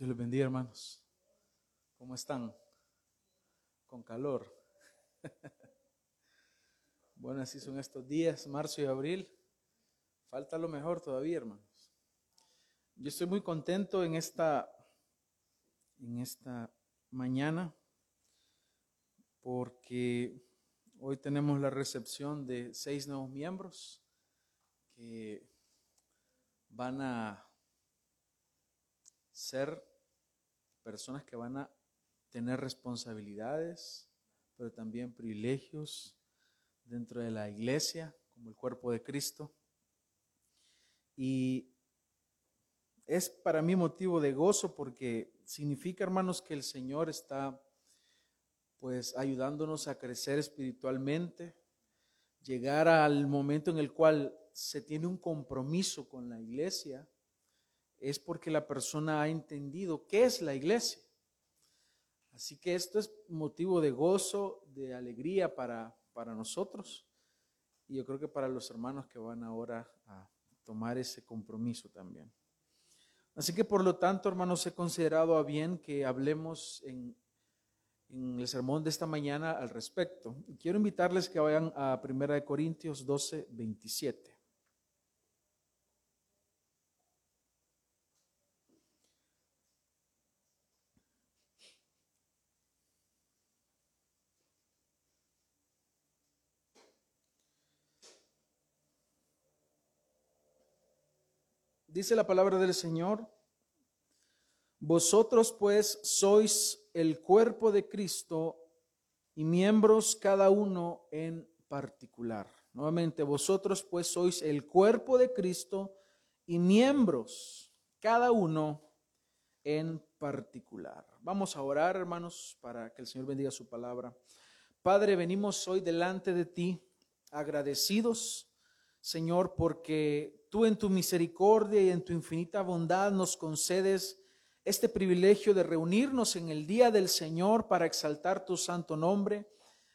Dios les bendiga, hermanos. ¿Cómo están? Con calor. bueno, así son estos días, marzo y abril. Falta lo mejor todavía, hermanos. Yo estoy muy contento en esta, en esta mañana porque hoy tenemos la recepción de seis nuevos miembros que van a ser personas que van a tener responsabilidades, pero también privilegios dentro de la iglesia, como el cuerpo de Cristo. Y es para mí motivo de gozo porque significa, hermanos, que el Señor está pues ayudándonos a crecer espiritualmente, llegar al momento en el cual se tiene un compromiso con la iglesia es porque la persona ha entendido qué es la iglesia. Así que esto es motivo de gozo, de alegría para, para nosotros y yo creo que para los hermanos que van ahora a tomar ese compromiso también. Así que por lo tanto, hermanos, he considerado a bien que hablemos en, el sermón de esta mañana al respecto. Quiero invitarles que vayan a 1 Corintios 12, 27. Dice la palabra del Señor, vosotros pues sois el cuerpo de Cristo y miembros cada uno en particular. Nuevamente, vosotros pues sois el cuerpo de Cristo y miembros cada uno en particular. Vamos a orar, hermanos, para que el Señor bendiga su palabra. Padre, venimos hoy delante de ti agradecidos, Señor, porque tú en tu misericordia y en tu infinita bondad nos concedes este privilegio de reunirnos en el día del Señor para exaltar tu santo nombre.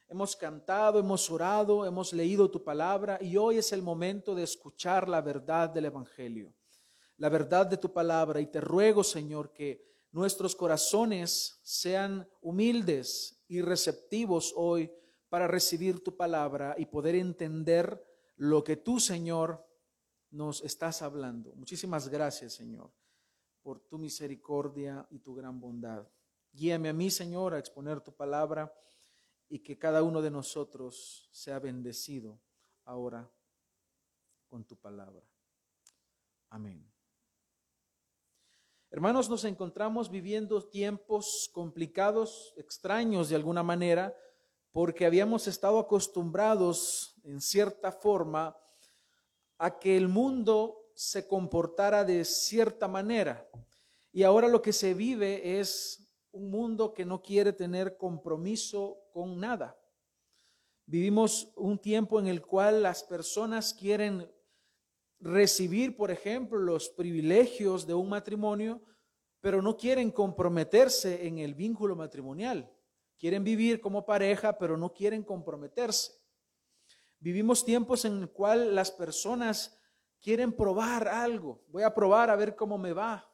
Hemos cantado, hemos orado, hemos leído tu palabra y hoy es el momento de escuchar la verdad del Evangelio, la verdad de tu palabra. Y te ruego, Señor, que nuestros corazones sean humildes y receptivos hoy para recibir tu palabra y poder entender lo que tú, Señor, nos estás hablando. Muchísimas gracias, Señor, por tu misericordia y tu gran bondad. Guíame a mí, Señor, a exponer tu palabra y que cada uno de nosotros sea bendecido ahora con tu palabra. Amén. Hermanos, nos encontramos viviendo tiempos complicados, extraños de alguna manera, porque habíamos estado acostumbrados en cierta forma a que el mundo se comportara de cierta manera. Y ahora lo que se vive es un mundo que no quiere tener compromiso con nada. Vivimos un tiempo en el cual las personas quieren recibir, por ejemplo, los privilegios de un matrimonio, pero no quieren comprometerse en el vínculo matrimonial. Quieren vivir como pareja, pero no quieren comprometerse. Vivimos tiempos en el cual las personas quieren probar algo. Voy a probar a ver cómo me va.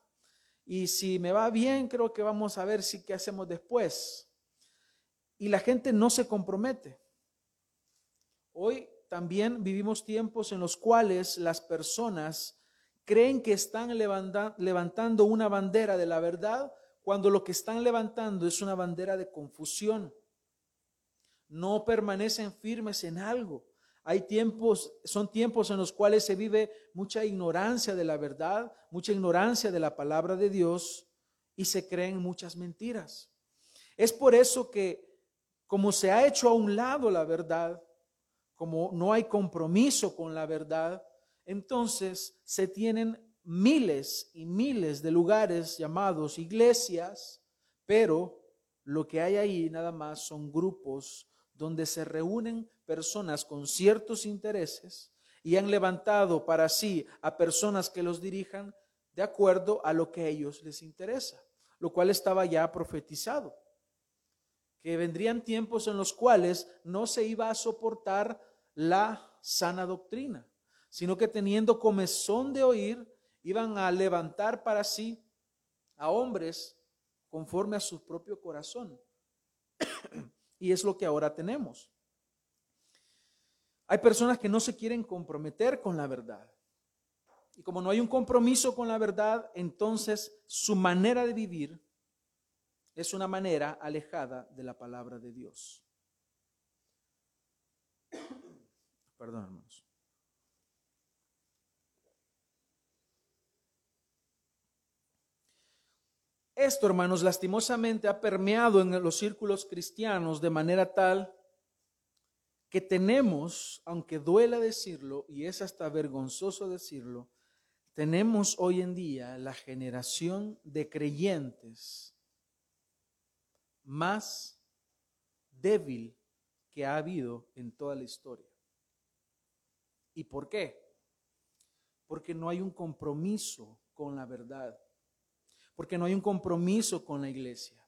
Y si me va bien, creo que vamos a ver si qué hacemos después. Y la gente no se compromete. Hoy también vivimos tiempos en los cuales las personas creen que están levantando una bandera de la verdad cuando lo que están levantando es una bandera de confusión. No permanecen firmes en algo. Hay tiempos, son tiempos en los cuales se vive mucha ignorancia de la verdad, mucha ignorancia de la palabra de Dios y se creen muchas mentiras. Es por eso que como se ha hecho a un lado la verdad, como no hay compromiso con la verdad, entonces se tienen miles y miles de lugares llamados iglesias, pero lo que hay ahí nada más son grupos donde se reúnen personas con ciertos intereses y han levantado para sí a personas que los dirijan de acuerdo a lo que a ellos les interesa, lo cual estaba ya profetizado, que vendrían tiempos en los cuales no se iba a soportar la sana doctrina, sino que teniendo comezón de oír, iban a levantar para sí a hombres conforme a su propio corazón. y es lo que ahora tenemos. Hay personas que no se quieren comprometer con la verdad. Y como no hay un compromiso con la verdad, entonces su manera de vivir es una manera alejada de la palabra de Dios. Perdón, hermanos. Esto, hermanos, lastimosamente ha permeado en los círculos cristianos de manera tal que tenemos, aunque duela decirlo, y es hasta vergonzoso decirlo, tenemos hoy en día la generación de creyentes más débil que ha habido en toda la historia. ¿Y por qué? Porque no hay un compromiso con la verdad, porque no hay un compromiso con la iglesia.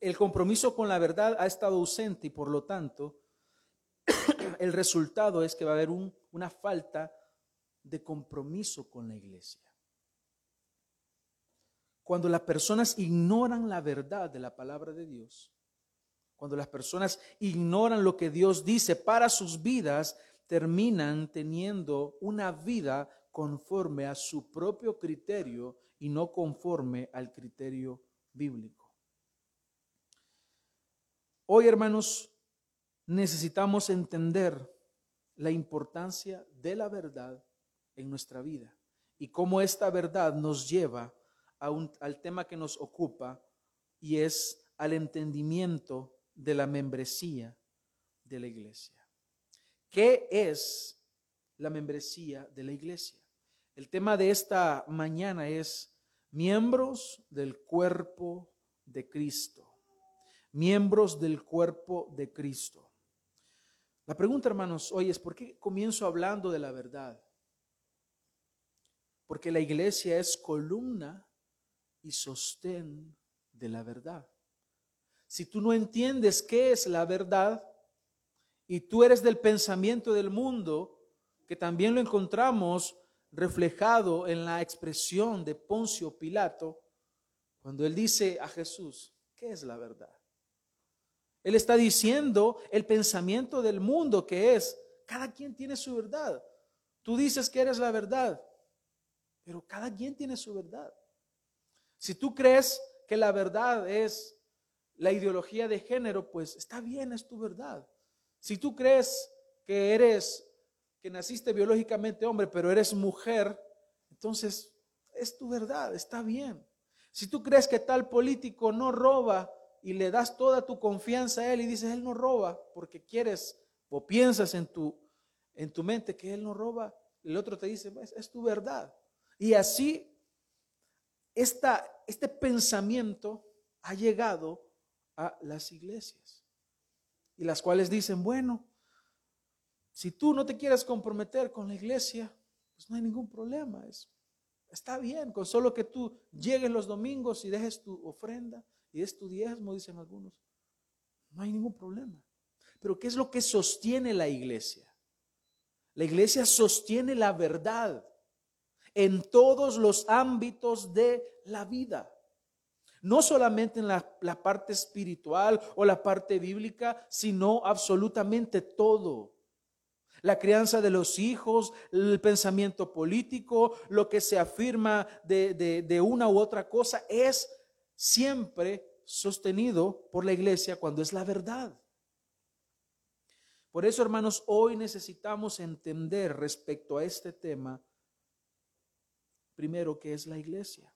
El compromiso con la verdad ha estado ausente y por lo tanto el resultado es que va a haber una falta de compromiso con la iglesia. Cuando las personas ignoran la verdad de la palabra de Dios, cuando las personas ignoran lo que Dios dice para sus vidas, terminan teniendo una vida conforme a su propio criterio y no conforme al criterio bíblico. Hoy, hermanos, necesitamos entender la importancia de la verdad en nuestra vida y cómo esta verdad nos lleva al tema que nos ocupa y es al entendimiento de la membresía de la iglesia. ¿Qué es la membresía de la iglesia? El tema de esta mañana es miembros del cuerpo de Cristo. Miembros del cuerpo de Cristo. La pregunta, hermanos, hoy es, ¿por qué comienzo hablando de la verdad? Porque la iglesia es columna y sostén de la verdad. Si tú no entiendes qué es la verdad, y tú eres del pensamiento del mundo, que también lo encontramos reflejado en la expresión de Poncio Pilato, cuando él dice a Jesús, ¿qué es la verdad? Él está diciendo el pensamiento del mundo que es, cada quien tiene su verdad. Tú dices que eres la verdad, pero cada quien tiene su verdad. Si tú crees que la verdad es la ideología de género, pues está bien, es tu verdad. Si tú crees que eres, que naciste biológicamente hombre, pero eres mujer, entonces es tu verdad, está bien. Si tú crees que tal político no roba y le das toda tu confianza a él y dices, él no roba porque quieres o piensas en tu, en tu mente que él no roba, el otro te dice, es, es tu verdad. Y así, esta, este pensamiento ha llegado a las iglesias y las cuales dicen, bueno, si tú no te quieres comprometer con la iglesia, pues no hay ningún problema. Es, está bien, con solo que tú llegues los domingos y dejes tu ofrenda y des tu diezmo, dicen algunos. No hay ningún problema. Pero ¿qué es lo que sostiene la iglesia? La iglesia sostiene la verdad en todos los ámbitos de la vida. No solamente en la, parte espiritual o la parte bíblica, sino absolutamente todo. La crianza de los hijos, el pensamiento político, lo que se afirma de una u otra cosa, es siempre sostenido por la iglesia cuando es la verdad. Por eso, hermanos, hoy necesitamos entender respecto a este tema, primero, qué es la iglesia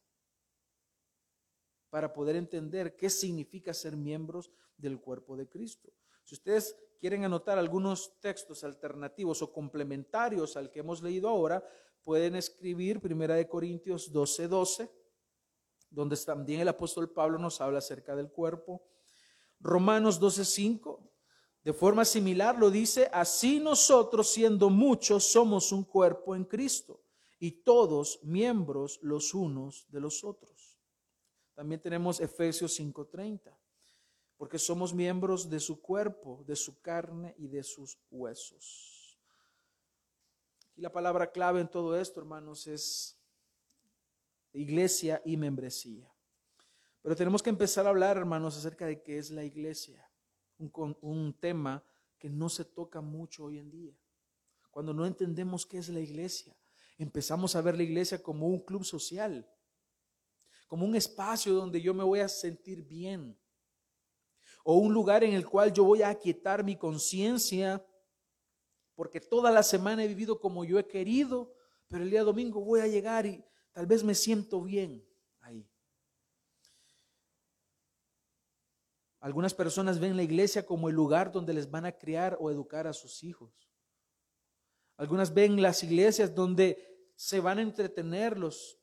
para poder entender qué significa ser miembros del cuerpo de Cristo. Si ustedes quieren anotar algunos textos alternativos o complementarios al que hemos leído ahora, pueden escribir 1 Corintios 12, 12, donde también el apóstol Pablo nos habla acerca del cuerpo. Romanos 12, 5, de forma similar lo dice, así nosotros siendo muchos somos un cuerpo en Cristo y todos miembros los unos de los otros. También tenemos Efesios 5:30, porque somos miembros de su cuerpo, de su carne y de sus huesos. Y la palabra clave en todo esto, hermanos, es iglesia y membresía. Pero tenemos que empezar a hablar, hermanos, acerca de qué es la iglesia. Un, un tema que no se toca mucho hoy en día. Cuando no entendemos qué es la iglesia, empezamos a ver la iglesia como un club social, como un espacio donde yo me voy a sentir bien, o un lugar en el cual yo voy a aquietar mi conciencia, porque toda la semana he vivido como yo he querido, pero el día domingo voy a llegar y tal vez me siento bien ahí. Algunas personas ven la iglesia como el lugar donde les van a criar o educar a sus hijos. Algunas ven las iglesias donde se van a entretener los,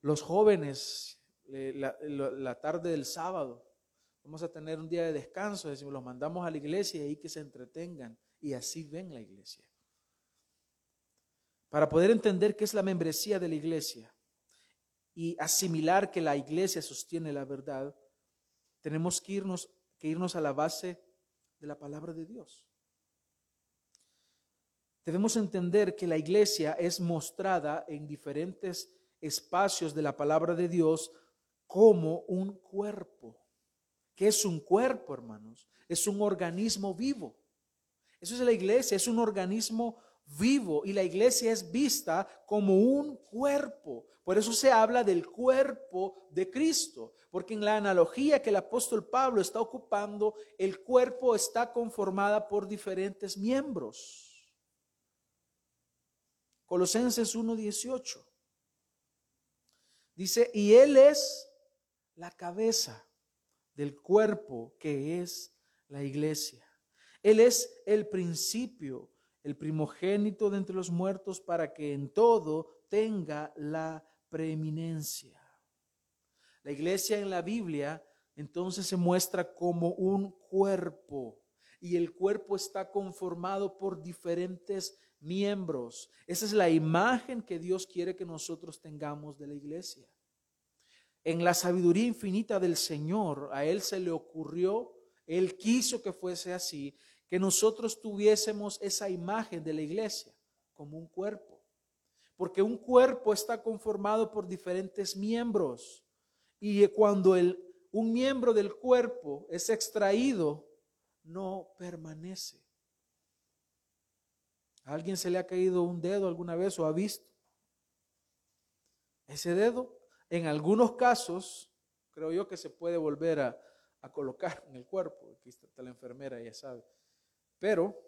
los jóvenes eh, la, tarde del sábado. Vamos a tener un día de descanso, decimos, los mandamos a la iglesia y ahí que se entretengan. Y así ven la iglesia. Para poder entender qué es la membresía de la iglesia y asimilar que la iglesia sostiene la verdad, tenemos que irnos que irnos a la base de la palabra de Dios. Debemos entender que la iglesia es mostrada en diferentes espacios de la palabra de Dios como un cuerpo. ¿Qué es un cuerpo, hermanos? Es un organismo vivo. Eso es la iglesia, es un organismo vivo y la iglesia es vista como un cuerpo. Por eso se habla del cuerpo de Cristo, porque en la analogía que el apóstol Pablo está ocupando, el cuerpo está conformada por diferentes miembros. Colosenses 1:18 dice, y Él es la cabeza del cuerpo que es la iglesia. Él es el principio el primogénito de entre los muertos, para que en todo tenga la preeminencia. La iglesia en la Biblia entonces se muestra como un cuerpo y el cuerpo está conformado por diferentes miembros. Esa es la imagen que Dios quiere que nosotros tengamos de la iglesia. En la sabiduría infinita del Señor, a Él se le ocurrió, Él quiso que fuese así, que nosotros tuviésemos esa imagen de la iglesia como un cuerpo. Porque un cuerpo está conformado por diferentes miembros. Y cuando un miembro del cuerpo es extraído, no permanece. ¿A alguien se le ha caído un dedo alguna vez o ha visto? Ese dedo, en algunos casos, creo yo que se puede volver a, a colocar en el cuerpo. Aquí está la enfermera, ya sabe. Pero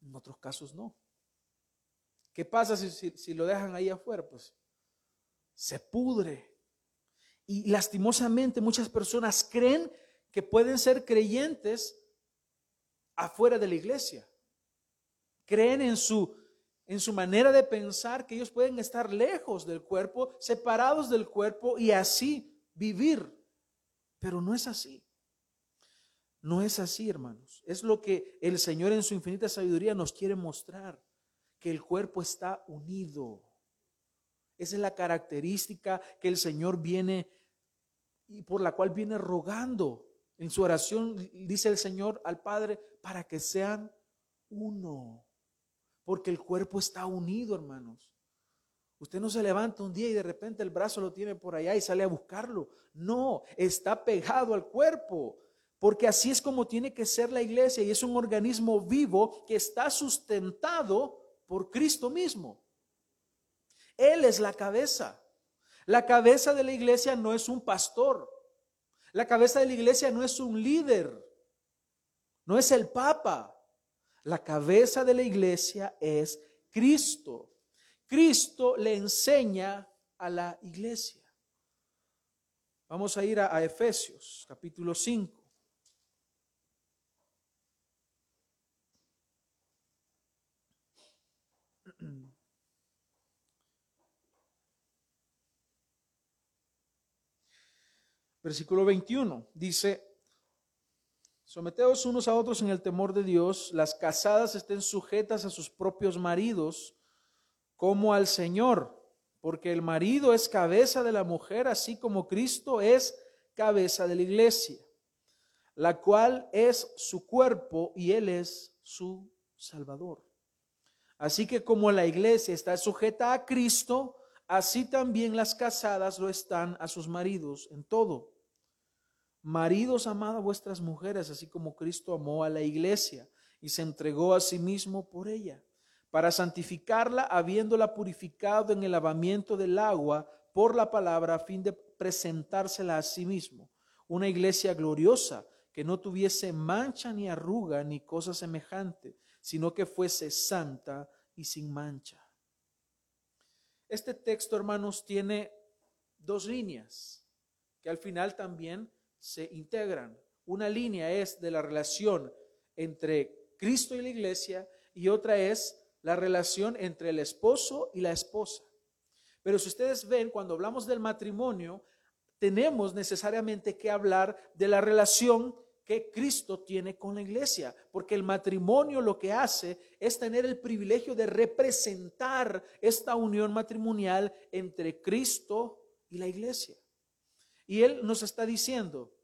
en otros casos no. ¿Qué pasa si, lo dejan ahí afuera? Pues se pudre. Y lastimosamente muchas personas creen que pueden ser creyentes afuera de la iglesia. Creen en su, en su manera de pensar que ellos pueden estar lejos del cuerpo, separados del cuerpo y así vivir. Pero no es así. No es así, hermanos. Es lo que el Señor en su infinita sabiduría nos quiere mostrar, que el cuerpo está unido. Esa es la característica que el Señor viene y por la cual viene rogando. En su oración dice el Señor al Padre para que sean uno. Porque el cuerpo está unido, hermanos. Usted no se levanta un día y de repente el brazo lo tiene por allá y sale a buscarlo. No, está pegado al cuerpo porque así es como tiene que ser la iglesia y es un organismo vivo que está sustentado por Cristo mismo. Él es la cabeza. La cabeza de la iglesia no es un pastor. La cabeza de la iglesia no es un líder. No es el papa. La cabeza de la iglesia es Cristo. Cristo le enseña a la iglesia. Vamos a ir a, Efesios capítulo 5. Versículo 21 dice, someteos unos a otros en el temor de Dios, las casadas estén sujetas a sus propios maridos como al Señor, porque el marido es cabeza de la mujer, así como Cristo es cabeza de la iglesia, la cual es su cuerpo y Él es su Salvador. Así que como la iglesia está sujeta a Cristo, así también las casadas lo están a sus maridos en todo. Maridos, amad a vuestras mujeres, así como Cristo amó a la iglesia y se entregó a sí mismo por ella, para santificarla, habiéndola purificado en el lavamiento del agua por la palabra, a fin de presentársela a sí mismo, una iglesia gloriosa, que no tuviese mancha ni arruga ni cosa semejante, sino que fuese santa y sin mancha. Este texto, hermanos, tiene dos líneas que al final también se integran. Una línea es de la relación entre Cristo y la iglesia y otra es la relación entre el esposo y la esposa. Pero si ustedes ven, cuando hablamos del matrimonio, tenemos necesariamente que hablar de la relación que Cristo tiene con la iglesia, porque el matrimonio lo que hace es tener el privilegio de representar esta unión matrimonial entre Cristo y la iglesia. Y Él nos está diciendo,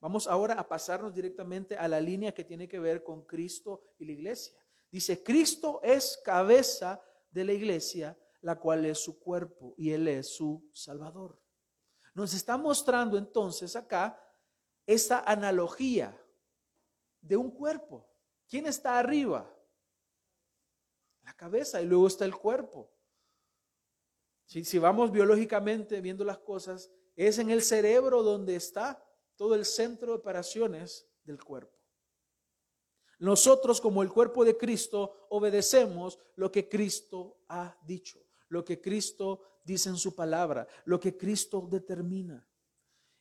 vamos ahora a pasarnos directamente a la línea que tiene que ver con Cristo y la iglesia. Dice, Cristo es cabeza de la iglesia, la cual es su cuerpo y Él es su Salvador. Nos está mostrando entonces acá esa analogía de un cuerpo. ¿Quién está arriba? La cabeza y luego está el cuerpo. Si, si, vamos biológicamente viendo las cosas, es en el cerebro donde está todo el centro de operaciones del cuerpo. Nosotros como el cuerpo de Cristo obedecemos lo que Cristo ha dicho, lo que Cristo dice en su palabra, lo que Cristo determina.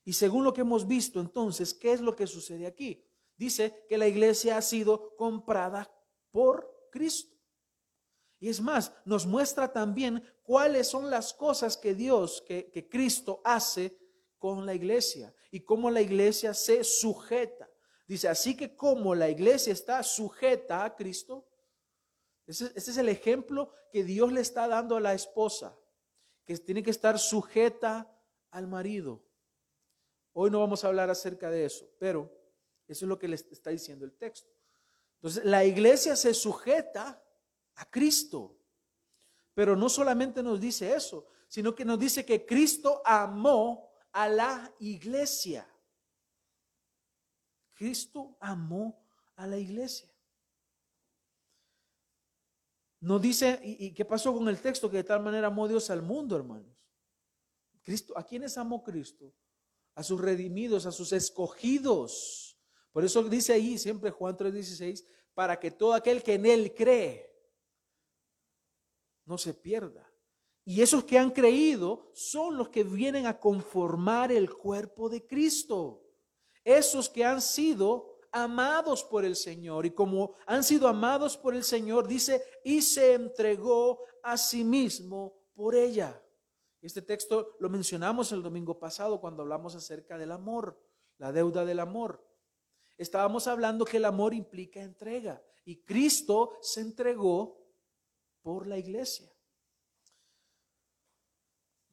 Y según lo que hemos visto entonces, ¿qué es lo que sucede aquí? Dice que la iglesia ha sido comprada por Cristo. Y es más, nos muestra también cuáles son las cosas que Dios, que, que Cristo hace con la iglesia y cómo la iglesia se sujeta. Dice, así que como la iglesia está sujeta a Cristo, ese, es el ejemplo que Dios le está dando a la esposa, que tiene que estar sujeta al marido. Hoy no vamos a hablar acerca de eso, pero eso es lo que les está diciendo el texto. Entonces, la iglesia se sujeta a Cristo. Pero no solamente nos dice eso, sino que nos dice que Cristo amó a la iglesia. Cristo amó a la iglesia. Nos dice, ¿y, qué pasó con el texto? Que de tal manera amó Dios al mundo, hermanos. Cristo, ¿a quiénes amó Cristo? a sus redimidos, a sus escogidos. Por eso dice ahí siempre Juan 3:16, para que todo aquel que en él cree no se pierda. Y esos que han creído son los que vienen a conformar el cuerpo de Cristo. Esos que han sido amados por el Señor. Y como han sido amados por el Señor, dice, y se entregó a sí mismo por ella. Este texto lo mencionamos el domingo pasado cuando hablamos acerca del amor, la deuda del amor. Estábamos hablando que el amor implica entrega y Cristo se entregó por la iglesia.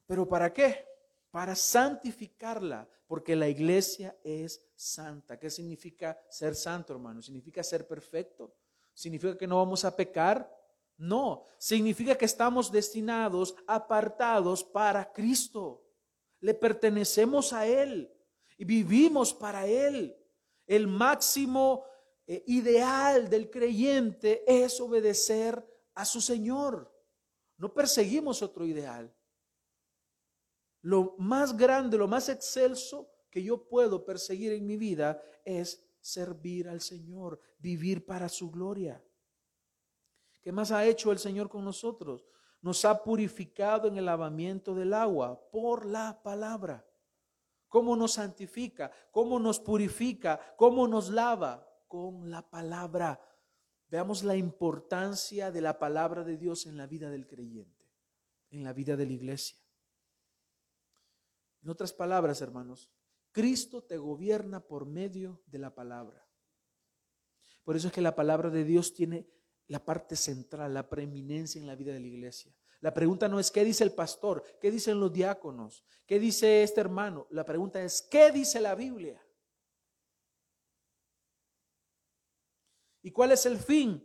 ¿Pero para qué? Para santificarla, porque la iglesia es santa. ¿Qué significa ser santo, hermano? ¿Significa ser perfecto? ¿Significa que no vamos a pecar? No, significa que estamos destinados, apartados para Cristo. Le pertenecemos a Él y vivimos para Él. El máximo eh, ideal del creyente es obedecer a su Señor. No perseguimos otro ideal. Lo más grande, lo más excelso que yo puedo perseguir en mi vida es servir al Señor, vivir para su gloria. ¿Qué más ha hecho el Señor con nosotros? Nos ha purificado en el lavamiento del agua por la palabra. ¿Cómo nos santifica? ¿Cómo nos purifica? ¿Cómo nos lava? Con la palabra. Veamos la importancia de la palabra de Dios en la vida del creyente, en la vida de la iglesia. En otras palabras, hermanos, Cristo te gobierna por medio de la palabra. Por eso es que la palabra de Dios tiene la parte central, la preeminencia en la vida de la iglesia. La pregunta no es qué dice el pastor, qué dicen los diáconos, qué dice este hermano. La pregunta es qué dice la Biblia. ¿Y cuál es el fin?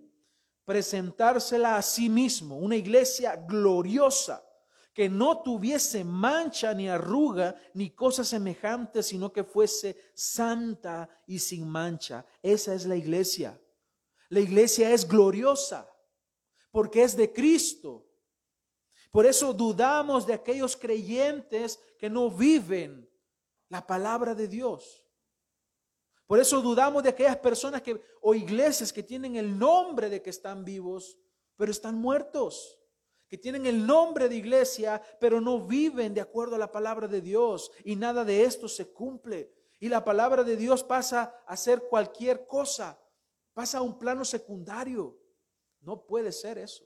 Presentársela a sí mismo, una iglesia gloriosa que no tuviese mancha ni arruga ni cosa semejante, sino que fuese santa y sin mancha. Esa es la iglesia. La iglesia es gloriosa porque es de Cristo. Por eso dudamos de aquellos creyentes que no viven la palabra de Dios. Por eso dudamos de aquellas personas que o iglesias que tienen el nombre de que están vivos, pero están muertos que tienen el nombre de iglesia, pero no viven de acuerdo a la palabra de Dios y nada de esto se cumple. Y la palabra de Dios pasa a ser cualquier cosa, pasa a un plano secundario. No puede ser eso.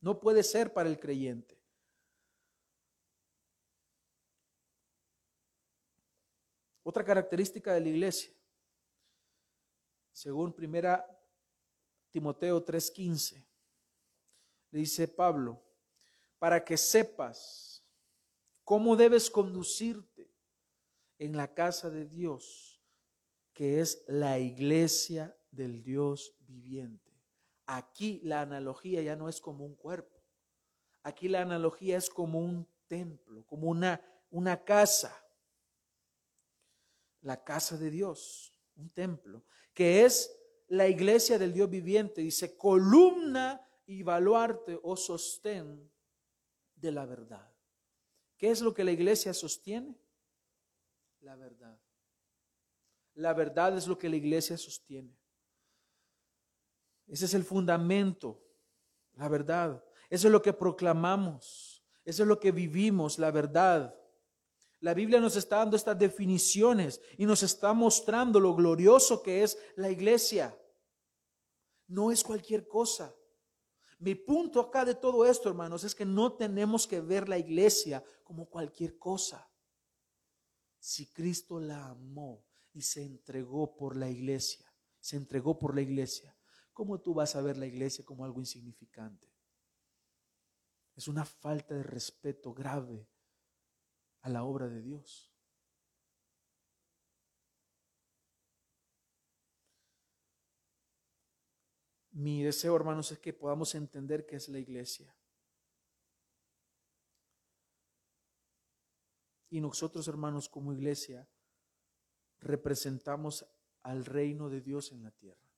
No puede ser para el creyente. Otra característica de la iglesia, según primera Timoteo 3:15 dice Pablo, para que sepas cómo debes conducirte en la casa de Dios, que es la iglesia del Dios viviente. Aquí la analogía ya no es como un cuerpo. Aquí la analogía es como un templo, como una, una casa. La casa de Dios, un templo, que es la iglesia del Dios viviente. Dice, columna y baluarte o sostén de la verdad. ¿Qué es lo que la iglesia sostiene? La verdad. La verdad es lo que la iglesia sostiene. Ese es el fundamento, la verdad. Eso es lo que proclamamos. Eso es lo que vivimos, la verdad. La Biblia nos está dando estas definiciones y nos está mostrando lo glorioso que es la iglesia. No es cualquier cosa. Mi punto acá de todo esto, hermanos, es que no tenemos que ver la iglesia como cualquier cosa. Si Cristo la amó y se entregó por la iglesia, se entregó por la iglesia, ¿cómo tú vas a ver la iglesia como algo insignificante? Es una falta de respeto grave a la obra de Dios. Mi deseo, hermanos, es que podamos entender qué es la iglesia. Y nosotros, hermanos, como iglesia, representamos al reino de Dios en la tierra.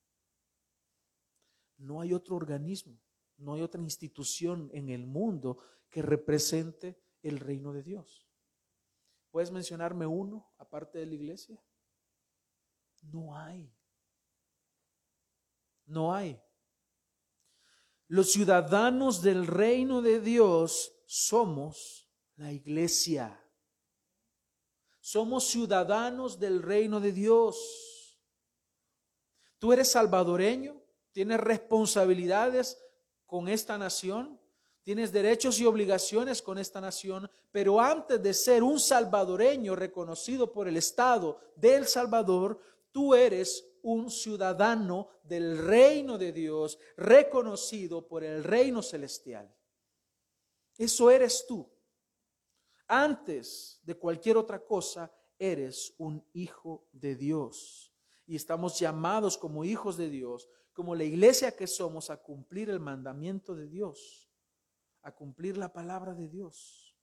No hay otro organismo, no hay otra institución en el mundo que represente el reino de Dios. ¿Puedes mencionarme uno aparte de la iglesia? No hay. No hay. Los ciudadanos del reino de Dios somos la iglesia. Somos ciudadanos del reino de Dios. Tú eres salvadoreño, tienes responsabilidades con esta nación, tienes derechos y obligaciones con esta nación, pero antes de ser un salvadoreño reconocido por el Estado del Salvador, tú eres un ciudadano del reino de Dios, reconocido por el reino celestial. Eso eres tú. Antes de cualquier otra cosa, eres un hijo de Dios. Y estamos llamados como hijos de Dios, como la iglesia que somos, a cumplir el mandamiento de Dios, a cumplir la palabra de Dios.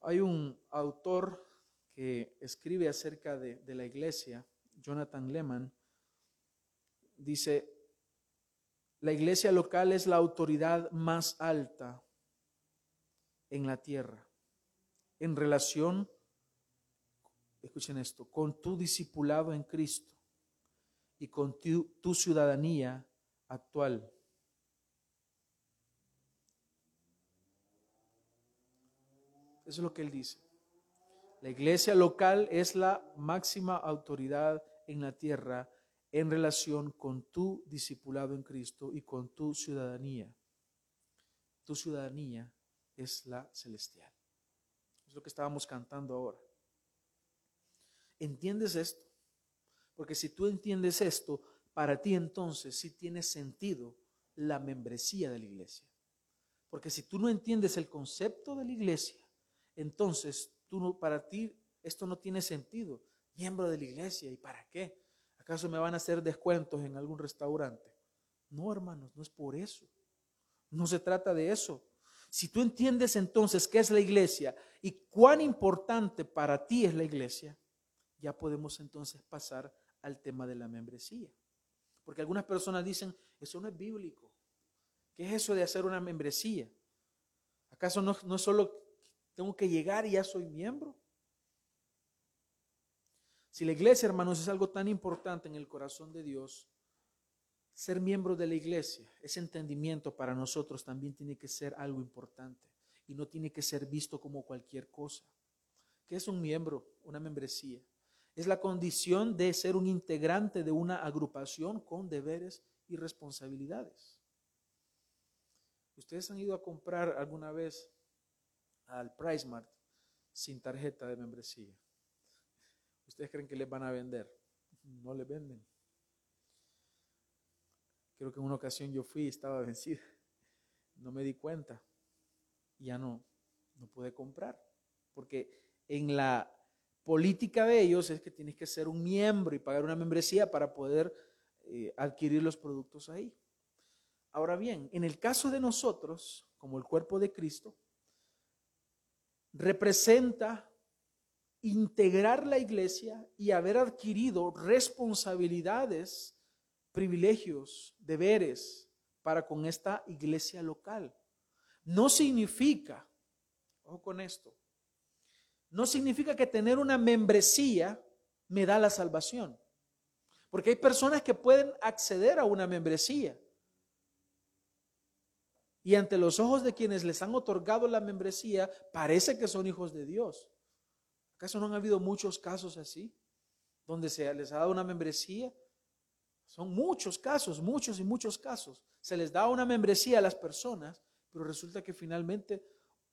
Hay un autor que escribe acerca de, la iglesia, Jonathan Lehman, dice, la iglesia local es la autoridad más alta en la tierra en relación, escuchen esto, con tu discipulado en Cristo y con tu ciudadanía actual. Eso es lo que él dice. La iglesia local es la máxima autoridad en la tierra en relación con tu discipulado en Cristo y con tu ciudadanía. Tu ciudadanía es la celestial. Es lo que estábamos cantando ahora. ¿Entiendes esto? Porque si tú entiendes esto, para ti entonces sí tiene sentido la membresía de la iglesia. Porque si tú no entiendes el concepto de la iglesia, entonces tú para ti esto no tiene sentido. Miembro de la iglesia, ¿y para qué? ¿Acaso me van a hacer descuentos en algún restaurante? No, hermanos, no es por eso. No se trata de eso. Si tú entiendes entonces qué es la iglesia y cuán importante para ti es la iglesia, ya podemos entonces pasar al tema de la membresía. Porque algunas personas dicen, eso no es bíblico. ¿Qué es eso de hacer una membresía? ¿Acaso no, no es solo tengo que llegar y ya soy miembro? Si la iglesia, hermanos, es algo tan importante en el corazón de Dios, ser miembro de la iglesia, ese entendimiento para nosotros también tiene que ser algo importante y no tiene que ser visto como cualquier cosa. ¿Qué es un miembro, una membresía? Es la condición de ser un integrante de una agrupación con deberes y responsabilidades. ¿Ustedes han ido a comprar alguna vez al PriceMart sin tarjeta de membresía? ¿Ustedes creen que les van a vender? No le venden. Creo que en una ocasión yo fui y estaba vencida. No me di cuenta. Ya no, no pude comprar. Porque en la política de ellos es que tienes que ser un miembro y pagar una membresía para poder eh, adquirir los productos ahí. Ahora bien, en el caso de nosotros, como el cuerpo de Cristo, representa integrar la iglesia y haber adquirido responsabilidades, privilegios, deberes para con esta iglesia local. No significa, ojo con esto, no significa que tener una membresía me da la salvación. Porque hay personas que pueden acceder a una membresía. Y ante los ojos de quienes les han otorgado la membresía, parece que son hijos de Dios. ¿Acaso no han habido muchos casos así? Donde se les ha dado una membresía. Son muchos casos, muchos y muchos casos. Se les da una membresía a las personas, pero resulta que finalmente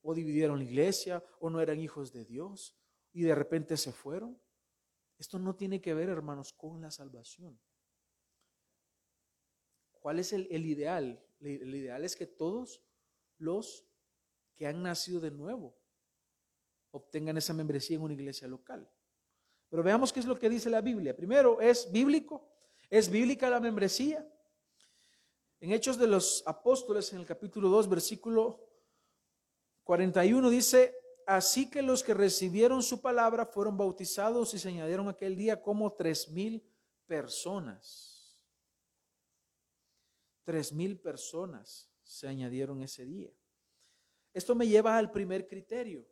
o dividieron la iglesia o no eran hijos de Dios y de repente se fueron. Esto no tiene que ver, hermanos, con la salvación. ¿Cuál es el, el ideal? El ideal es que todos los que han nacido de nuevo obtengan esa membresía en una iglesia local. Pero veamos qué es lo que dice la Biblia. Primero, ¿es bíblico? ¿Es bíblica la membresía? En Hechos de los Apóstoles, en el capítulo 2, versículo 41, dice, así que los que recibieron su palabra fueron bautizados y se añadieron aquel día como tres mil personas. Tres mil personas se añadieron ese día. Esto me lleva al primer criterio.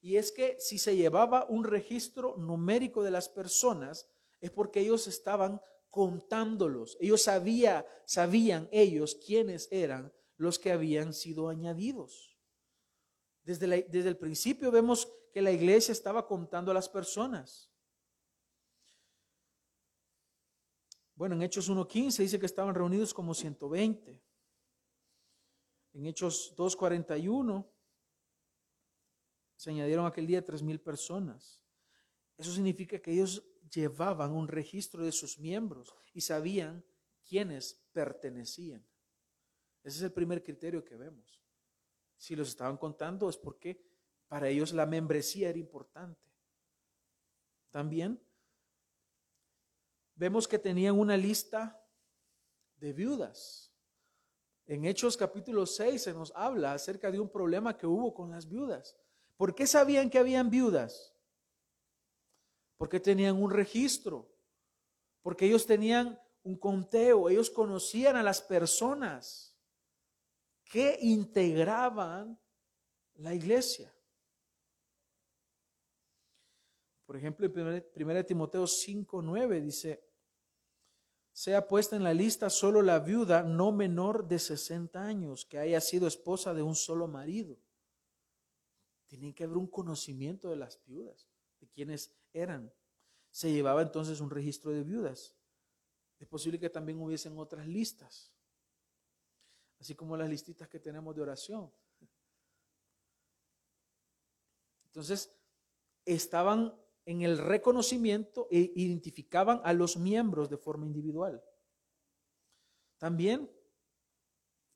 Y es que si se llevaba un registro numérico de las personas, es porque ellos estaban contándolos. Ellos sabía, sabían ellos quiénes eran los que habían sido añadidos. Desde, desde el principio vemos que la iglesia estaba contando a las personas. Bueno, en Hechos 1.15 dice que estaban reunidos como 120. En Hechos 2.41 se añadieron aquel día tres mil personas. Eso significa que ellos llevaban un registro de sus miembros y sabían quiénes pertenecían. Ese es el primer criterio que vemos. Si los estaban contando es porque para ellos la membresía era importante. También vemos que tenían una lista de viudas. En Hechos capítulo 6 se nos habla acerca de un problema que hubo con las viudas. ¿Por qué sabían que habían viudas? Porque tenían un registro, porque ellos tenían un conteo, ellos conocían a las personas que integraban la iglesia. Por ejemplo, en 1 Timoteo 5, 9 dice, sea puesta en la lista solo la viuda no menor de 60 años que haya sido esposa de un solo marido Tenía que haber un conocimiento de las viudas, de quienes eran. Se llevaba entonces un registro de viudas. Es posible que también hubiesen otras listas, así como las listitas que tenemos de oración. Entonces, estaban en el reconocimiento e identificaban a los miembros de forma individual. También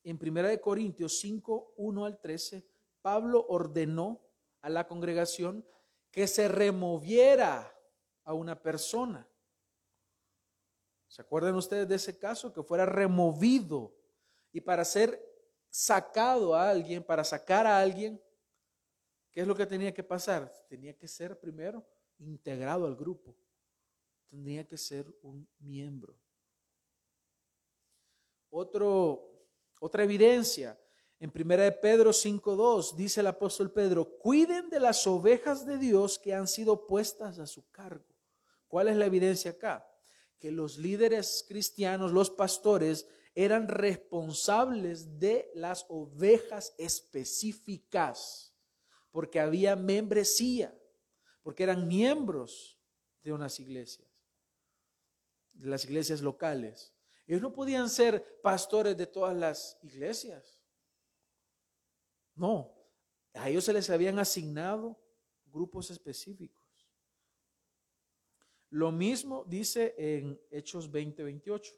en 1 Corintios 5, 1 al 13, Pablo ordenó a la congregación que se removiera a una persona. ¿Se acuerdan ustedes de ese caso? Que fuera removido. Y para ser sacado a alguien, para sacar a alguien, ¿qué es lo que tenía que pasar? Tenía que ser primero integrado al grupo. Tenía que ser un miembro. Otro, otra evidencia, en 1 de Pedro 5.2 dice el apóstol Pedro, cuiden de las ovejas de Dios que han sido puestas a su cargo. ¿Cuál es la evidencia acá? Que los líderes cristianos, los pastores, eran responsables de las ovejas específicas, porque había membresía, porque eran miembros de unas iglesias, de las iglesias locales. Ellos no podían ser pastores de todas las iglesias. No, a ellos se les habían asignado grupos específicos. Lo mismo dice en Hechos 20, 28.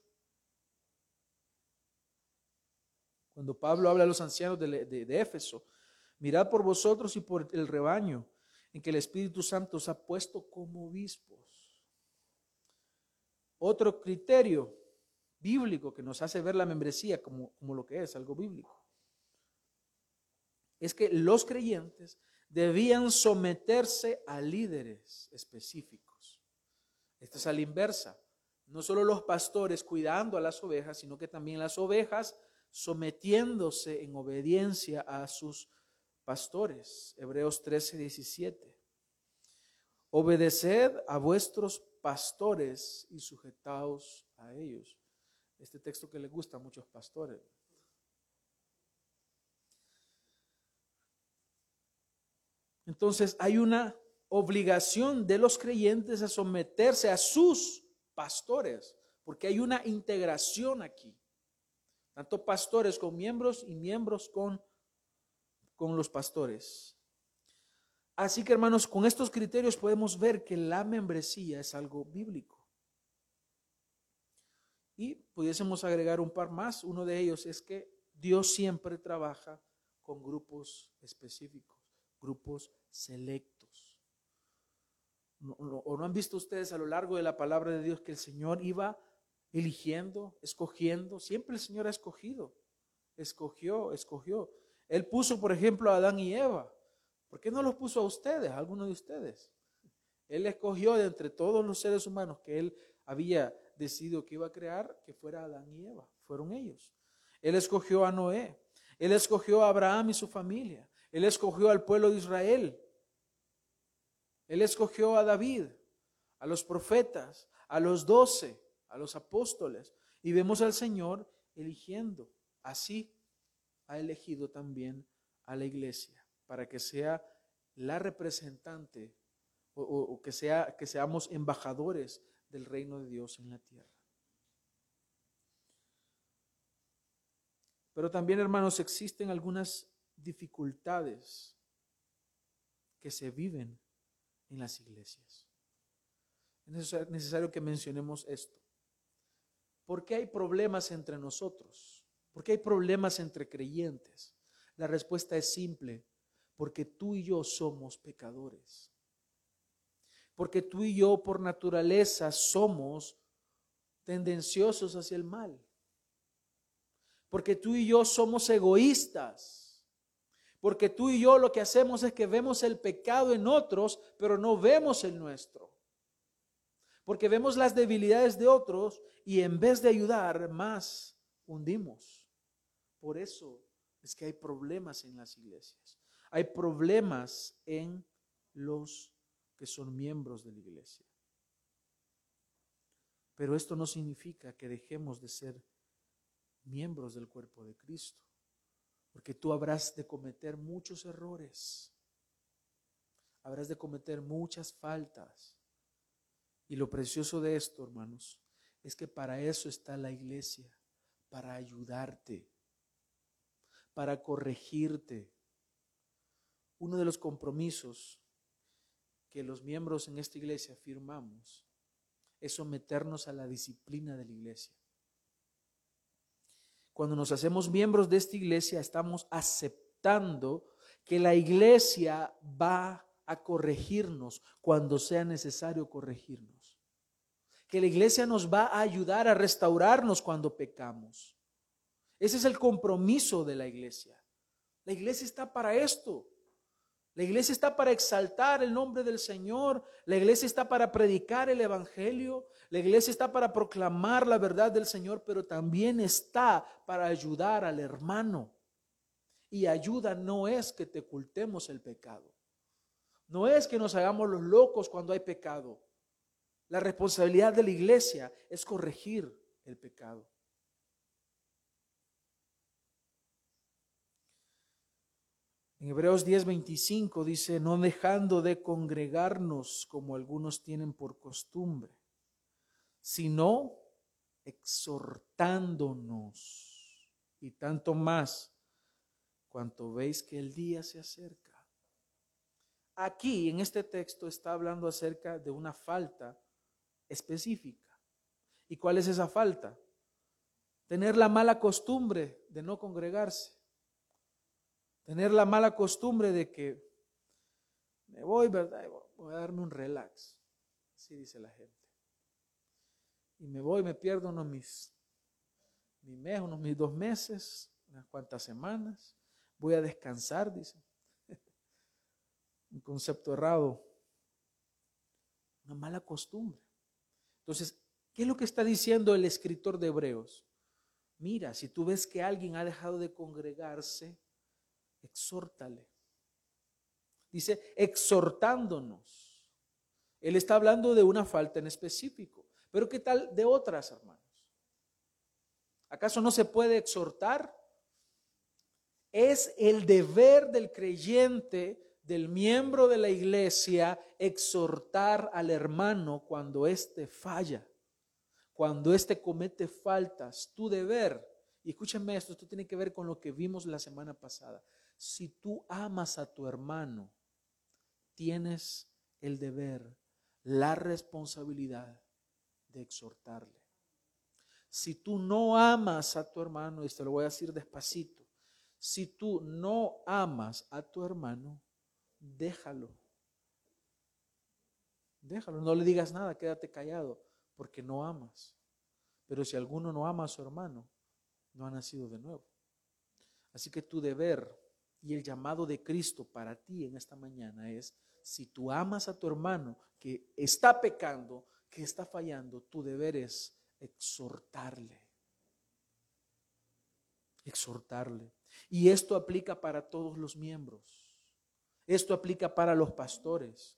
Cuando Pablo habla a los ancianos de, Éfeso, mirad por vosotros y por el rebaño en que el Espíritu Santo os ha puesto como obispos. Otro criterio bíblico que nos hace ver la membresía como, como lo que es, algo bíblico, es que los creyentes debían someterse a líderes específicos. Esto es a la inversa. No solo los pastores cuidando a las ovejas, sino que también las ovejas sometiéndose en obediencia a sus pastores. Hebreos 13, 17. Obedeced a vuestros pastores y sujetaos a ellos. Este texto que le gusta a muchos pastores. Entonces hay una obligación de los creyentes a someterse a sus pastores, porque hay una integración aquí tanto pastores con miembros y miembros con, con los pastores. Así que hermanos, con estos criterios podemos ver que la membresía es algo bíblico. Y pudiésemos agregar un par más. Uno de ellos es que Dios siempre trabaja con grupos específicos, grupos selectos. ¿O no han visto ustedes a lo largo de la palabra de Dios que el Señor iba eligiendo, escogiendo. Siempre el Señor ha escogido, escogió, escogió. Él puso, por ejemplo, a Adán y Eva. ¿Por qué no los puso a ustedes, a alguno de ustedes? Él escogió de entre todos los seres humanos que él había decidido que iba a crear, que fuera Adán y Eva. Fueron ellos. Él escogió a Noé. Él escogió a Abraham y su familia. Él escogió al pueblo de Israel. Él escogió a David, a los profetas, a los doce a los apóstoles. Y vemos al Señor eligiendo. Así ha elegido también a la iglesia para que sea la representante o, que, sea, que seamos embajadores del reino de Dios en la tierra. Pero también, hermanos, existen algunas dificultades que se viven en las iglesias. Es necesario que mencionemos esto. ¿Por qué hay problemas entre nosotros? ¿Por qué hay problemas entre creyentes? La respuesta es simple, porque tú y yo somos pecadores. Porque tú y yo por naturaleza somos tendenciosos hacia el mal. Porque tú y yo somos egoístas. Porque tú y yo lo que hacemos es que vemos el pecado en otros, pero no vemos el nuestro porque vemos las debilidades de otros y en vez de ayudar más, hundimos. Por eso es que hay problemas en las iglesias. Hay problemas en los que son miembros de la iglesia. Pero esto no significa que dejemos de ser miembros del cuerpo de Cristo, porque tú habrás de cometer muchos errores, habrás de cometer muchas faltas, y lo precioso de esto, hermanos, es que para eso está la iglesia, para ayudarte, para corregirte. Uno de los compromisos que los miembros en esta iglesia firmamos es someternos a la disciplina de la iglesia. Cuando nos hacemos miembros de esta iglesia, estamos aceptando que la iglesia va a corregirnos cuando sea necesario corregirnos que la iglesia nos va a ayudar a restaurarnos cuando pecamos. Ese es el compromiso de la iglesia. La iglesia está para esto. La iglesia está para exaltar el nombre del Señor. La iglesia está para predicar el Evangelio. La iglesia está para proclamar la verdad del Señor, pero también está para ayudar al hermano. Y ayuda no es que te ocultemos el pecado. No es que nos hagamos los locos cuando hay pecado. La responsabilidad de la iglesia es corregir el pecado. En Hebreos 10:25 dice, no dejando de congregarnos como algunos tienen por costumbre, sino exhortándonos y tanto más cuanto veis que el día se acerca. Aquí en este texto está hablando acerca de una falta específica. ¿Y cuál es esa falta? Tener la mala costumbre de no congregarse. Tener la mala costumbre de que me voy, ¿verdad? Voy a darme un relax. Así dice la gente. Y me voy, me pierdo unos mis, mi mes, unos mis dos meses, unas cuantas semanas. Voy a descansar, dice. un concepto errado. Una mala costumbre. Entonces, ¿qué es lo que está diciendo el escritor de Hebreos? Mira, si tú ves que alguien ha dejado de congregarse, exhórtale. Dice, exhortándonos. Él está hablando de una falta en específico. Pero ¿qué tal de otras, hermanos? ¿Acaso no se puede exhortar? Es el deber del creyente, del miembro de la iglesia, exhortar al hermano cuando éste falla, cuando éste comete faltas. Tu deber, y escúchame esto, esto tiene que ver con lo que vimos la semana pasada. Si tú amas a tu hermano, tienes el deber, la responsabilidad de exhortarle. Si tú no amas a tu hermano, y te lo voy a decir despacito, si tú no amas a tu hermano, déjalo. Déjalo, no le digas nada, quédate callado, porque no amas. Pero si alguno no ama a su hermano, no ha nacido de nuevo. Así que tu deber y el llamado de Cristo para ti en esta mañana es, si tú amas a tu hermano que está pecando, que está fallando, tu deber es exhortarle. Exhortarle. Y esto aplica para todos los miembros. Esto aplica para los pastores.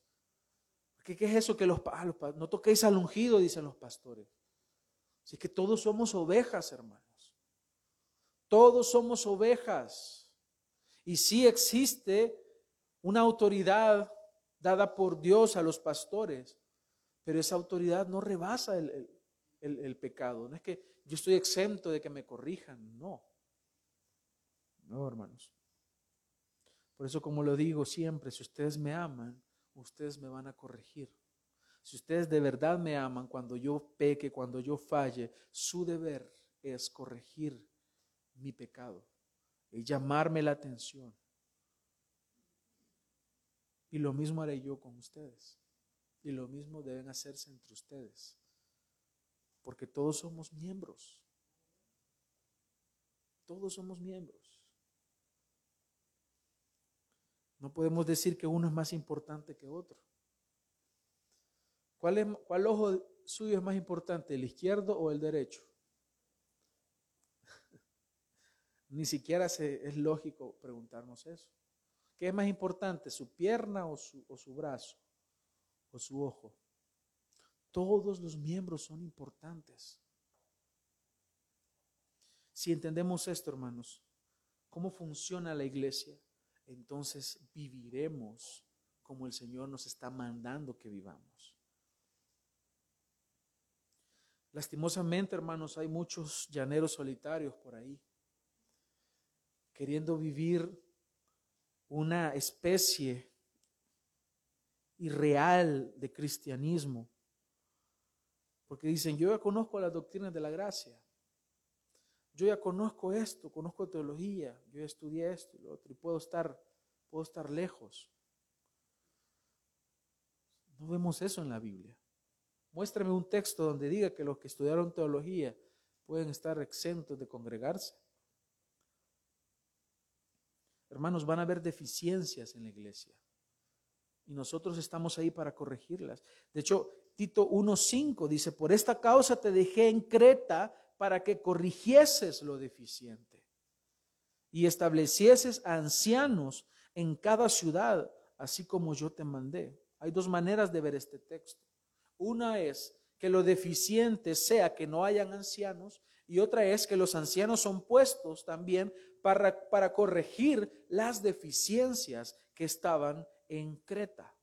¿Qué, qué es eso que los, ah, no toquéis al ungido, dicen los pastores? Así que todos somos ovejas, hermanos. Todos somos ovejas. Y sí existe una autoridad dada por Dios a los pastores, pero esa autoridad no rebasa el, pecado. No es que yo estoy exento de que me corrijan, no. No, hermanos. Por eso, como lo digo siempre, si ustedes me aman, ustedes me van a corregir. Si ustedes de verdad me aman, cuando yo peque, cuando yo falle, su deber es corregir mi pecado y llamarme la atención. Y lo mismo haré yo con ustedes. Y lo mismo deben hacerse entre ustedes. Porque todos somos miembros. Todos somos miembros. No podemos decir que uno es más importante que otro. ¿Cuál, es, ¿Cuál ojo suyo es más importante, el izquierdo o el derecho? Ni siquiera es lógico preguntarnos eso. ¿Qué es más importante, su pierna o su, o su brazo o su ojo? Todos los miembros son importantes. Si entendemos esto, hermanos, cómo funciona la iglesia, entonces viviremos como el Señor nos está mandando que vivamos. Lastimosamente, hermanos, hay muchos llaneros solitarios por ahí queriendo vivir una especie irreal de cristianismo. Porque dicen, yo ya conozco las doctrinas de la gracia. Yo ya conozco esto, conozco teología, yo ya estudié esto y lo otro, y puedo estar, puedo estar lejos. No vemos eso en la Biblia. Muéstrame un texto donde diga que los que estudiaron teología pueden estar exentos de congregarse. Hermanos, van a haber deficiencias en la iglesia. Y nosotros estamos ahí para corregirlas. De hecho, Tito 1.5 dice, por esta causa te dejé en Creta para que corrigieses lo deficiente y establecieses ancianos en cada ciudad, así como yo te mandé. Hay dos maneras de ver este texto. Una es que lo deficiente sea que no hayan ancianos y otra es que los ancianos son puestos también para, para corregir las deficiencias que estaban en Creta,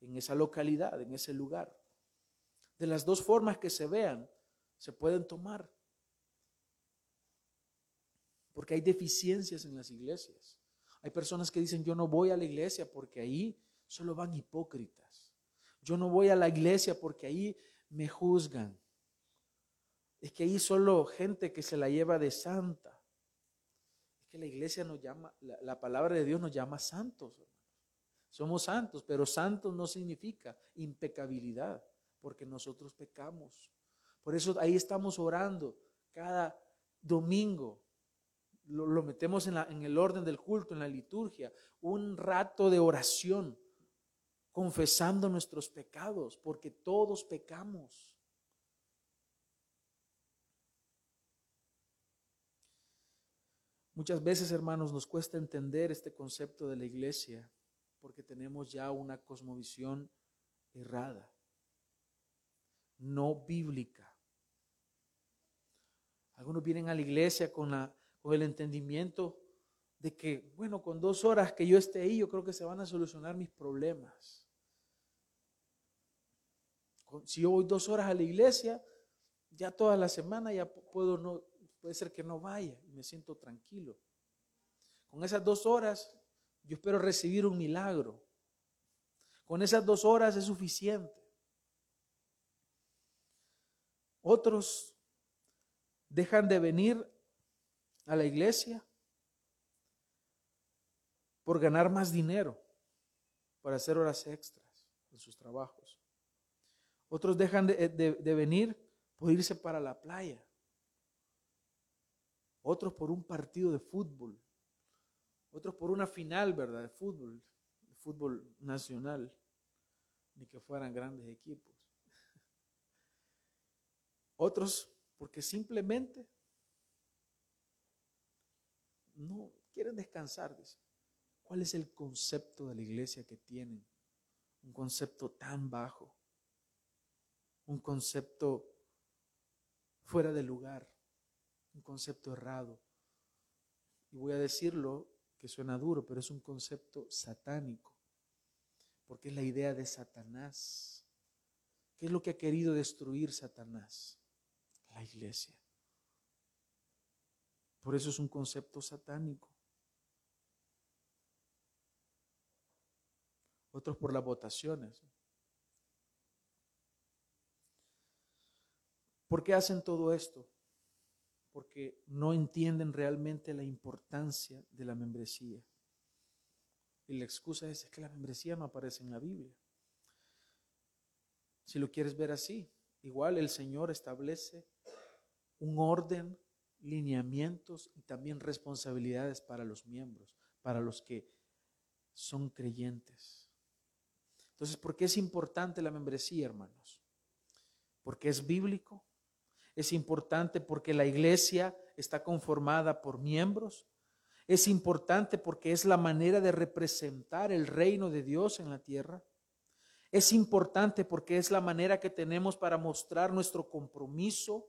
en esa localidad, en ese lugar. De las dos formas que se vean, se pueden tomar. Porque hay deficiencias en las iglesias. Hay personas que dicen, yo no voy a la iglesia porque ahí solo van hipócritas. Yo no voy a la iglesia porque ahí me juzgan. Es que ahí solo gente que se la lleva de santa. Que la iglesia nos llama, la, palabra de Dios nos llama santos. Somos santos, pero santos no significa impecabilidad, porque nosotros pecamos. Por eso ahí estamos orando cada domingo lo, metemos en, en el orden del culto, en la liturgia, un rato de oración, confesando nuestros pecados, porque todos pecamos. Muchas veces, hermanos, nos cuesta entender este concepto de la iglesia porque tenemos ya una cosmovisión errada, no bíblica. Algunos vienen a la iglesia con la con el entendimiento de que, bueno, con dos horas que yo esté ahí, yo creo que se van a solucionar mis problemas. Si yo voy dos horas a la iglesia, ya toda la semana ya puedo no, puede ser que no vaya y me siento tranquilo. Con esas dos horas, yo espero recibir un milagro. Con esas dos horas es suficiente. Otros dejan de venir a la iglesia por ganar más dinero, para hacer horas extras en sus trabajos. Otros dejan de, de venir por irse para la playa. Otros por un partido de fútbol. Otros por una final, ¿verdad? De fútbol, de fútbol nacional. Ni que fueran grandes equipos. Otros porque simplemente no quieren descansar. ¿Cuál es el concepto de la iglesia que tienen? Un concepto tan bajo, un concepto fuera de lugar, un concepto errado. Y voy a decirlo que suena duro, pero es un concepto satánico, porque es la idea de Satanás. ¿Qué es lo que ha querido destruir Satanás? La iglesia. Por eso es un concepto satánico. Otros por las votaciones. ¿Por qué hacen todo esto? Porque no entienden realmente la importancia de la membresía. Y la excusa es, que la membresía no aparece en la Biblia. Si lo quieres ver así, igual el Señor establece un orden lineamientos y también responsabilidades para los miembros, para los que son creyentes. Entonces, ¿por qué es importante la membresía, hermanos? Porque es bíblico. Es importante porque la iglesia está conformada por miembros. Es importante porque es la manera de representar el reino de Dios en la tierra. Es importante porque es la manera que tenemos para mostrar nuestro compromiso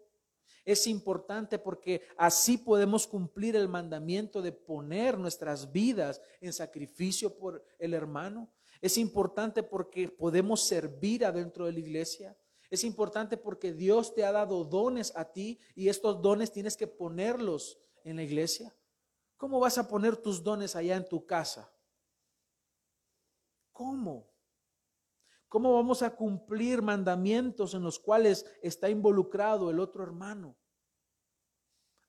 es importante porque así podemos cumplir el mandamiento de poner nuestras vidas en sacrificio por el hermano. Es importante porque podemos servir adentro de la iglesia. Es importante porque Dios te ha dado dones a ti y estos dones tienes que ponerlos en la iglesia. ¿Cómo vas a poner tus dones allá en tu casa? ¿Cómo? ¿Cómo vamos a cumplir mandamientos en los cuales está involucrado el otro hermano?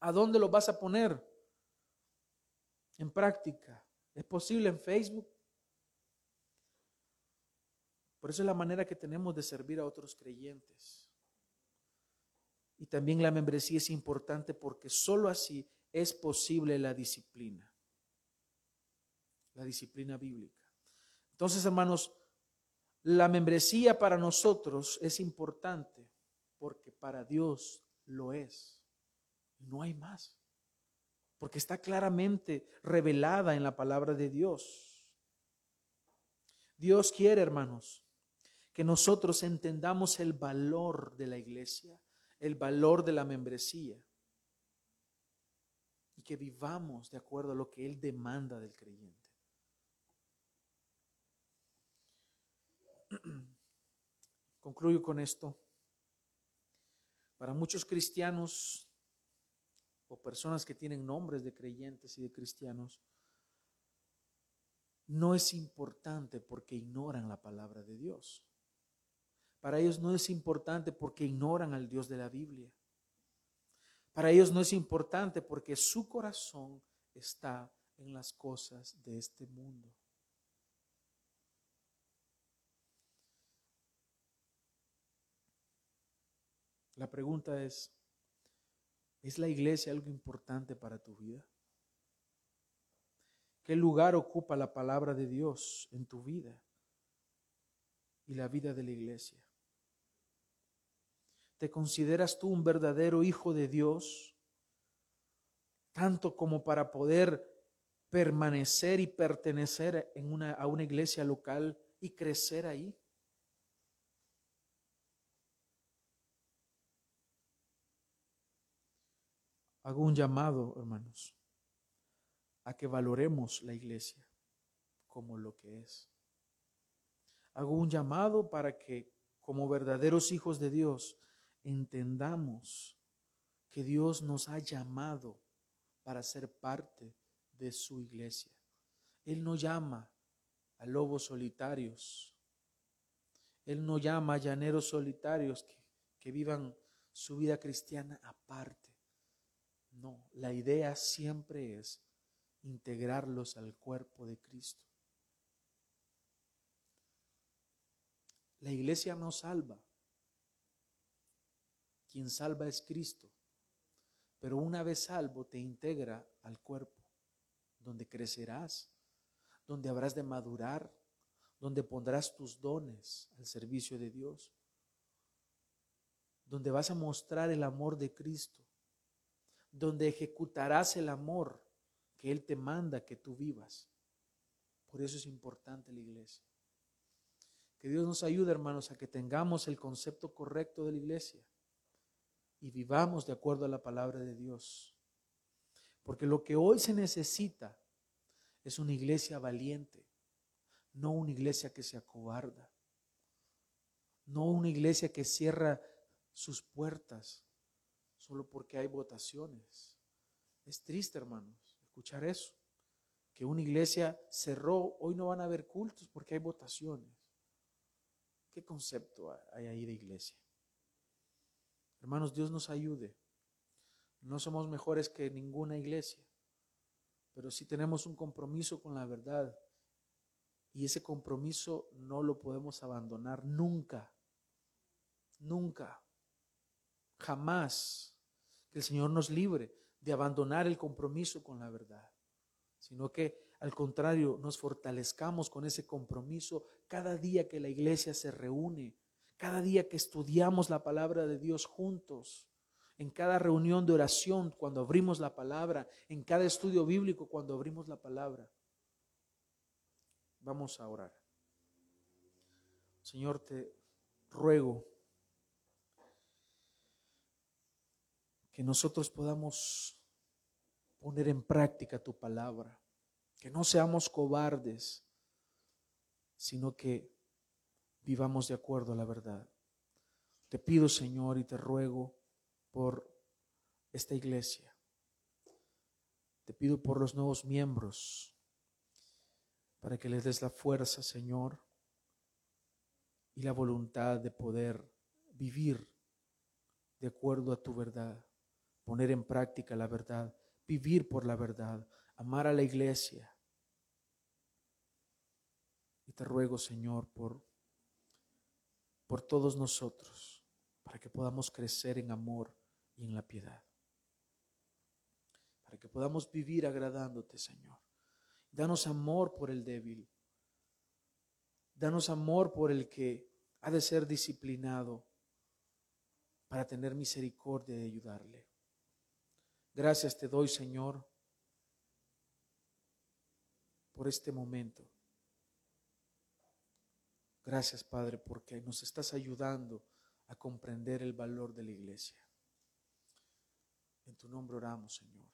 ¿A dónde lo vas a poner? En práctica. ¿Es posible en Facebook? Por eso es la manera que tenemos de servir a otros creyentes. Y también la membresía es importante porque solo así es posible la disciplina. la disciplina bíblica. Entonces, hermanos, la membresía para nosotros es importante porque para Dios lo es. No hay más. Porque está claramente revelada en la palabra de Dios. Dios quiere, hermanos, que nosotros entendamos el valor de la iglesia, el valor de la membresía y que vivamos de acuerdo a lo que Él demanda del creyente. Concluyo con esto. Para muchos cristianos o personas que tienen nombres de creyentes y de cristianos, no es importante porque ignoran la palabra de Dios. Para ellos no es importante porque ignoran al Dios de la Biblia. Para ellos no es importante porque su corazón está en las cosas de este mundo. La pregunta es, ¿es la iglesia algo importante para tu vida? ¿Qué lugar ocupa la palabra de Dios en tu vida y la vida de la iglesia? ¿Te consideras tú un verdadero hijo de Dios? Tanto como para poder permanecer y pertenecer en una, a una iglesia local y crecer ahí. hago un llamado, hermanos, a que valoremos la iglesia como lo que es. Hago un llamado para que como verdaderos hijos de Dios entendamos que Dios nos ha llamado para ser parte de su iglesia. Él no llama a lobos solitarios. Él no llama a llaneros solitarios que, que vivan su vida cristiana aparte. No, la idea siempre es integrarlos al cuerpo de Cristo. La iglesia no salva. Quien salva es Cristo. Pero una vez salvo te integra al cuerpo, donde crecerás, donde habrás de madurar, donde pondrás tus dones al servicio de Dios, donde vas a mostrar el amor de Cristo donde ejecutarás el amor que Él te manda que tú vivas. Por eso es importante la iglesia. Que Dios nos ayude, hermanos, a que tengamos el concepto correcto de la iglesia y vivamos de acuerdo a la palabra de Dios. Porque lo que hoy se necesita es una iglesia valiente, no una iglesia que se acobarda, no una iglesia que cierra sus puertas solo porque hay votaciones. Es triste, hermanos, escuchar eso. Que una iglesia cerró, hoy no van a haber cultos porque hay votaciones. ¿Qué concepto hay ahí de iglesia? Hermanos, Dios nos ayude. No somos mejores que ninguna iglesia, pero sí tenemos un compromiso con la verdad. Y ese compromiso no lo podemos abandonar nunca. Nunca. Jamás que el Señor nos libre de abandonar el compromiso con la verdad, sino que al contrario nos fortalezcamos con ese compromiso cada día que la iglesia se reúne, cada día que estudiamos la palabra de Dios juntos, en cada reunión de oración cuando abrimos la palabra, en cada estudio bíblico cuando abrimos la palabra. Vamos a orar. Señor, te ruego que nosotros podamos poner en práctica tu palabra, que no seamos cobardes, sino que vivamos de acuerdo a la verdad. Te pido, Señor, y te ruego por esta iglesia. Te pido por los nuevos miembros, para que les des la fuerza, Señor, y la voluntad de poder vivir de acuerdo a tu verdad poner en práctica la verdad, vivir por la verdad, amar a la iglesia. Y te ruego, Señor, por, por todos nosotros, para que podamos crecer en amor y en la piedad. Para que podamos vivir agradándote, Señor. Danos amor por el débil. Danos amor por el que ha de ser disciplinado para tener misericordia de ayudarle. Gracias te doy, Señor, por este momento. Gracias, Padre, porque nos estás ayudando a comprender el valor de la iglesia. En tu nombre oramos, Señor.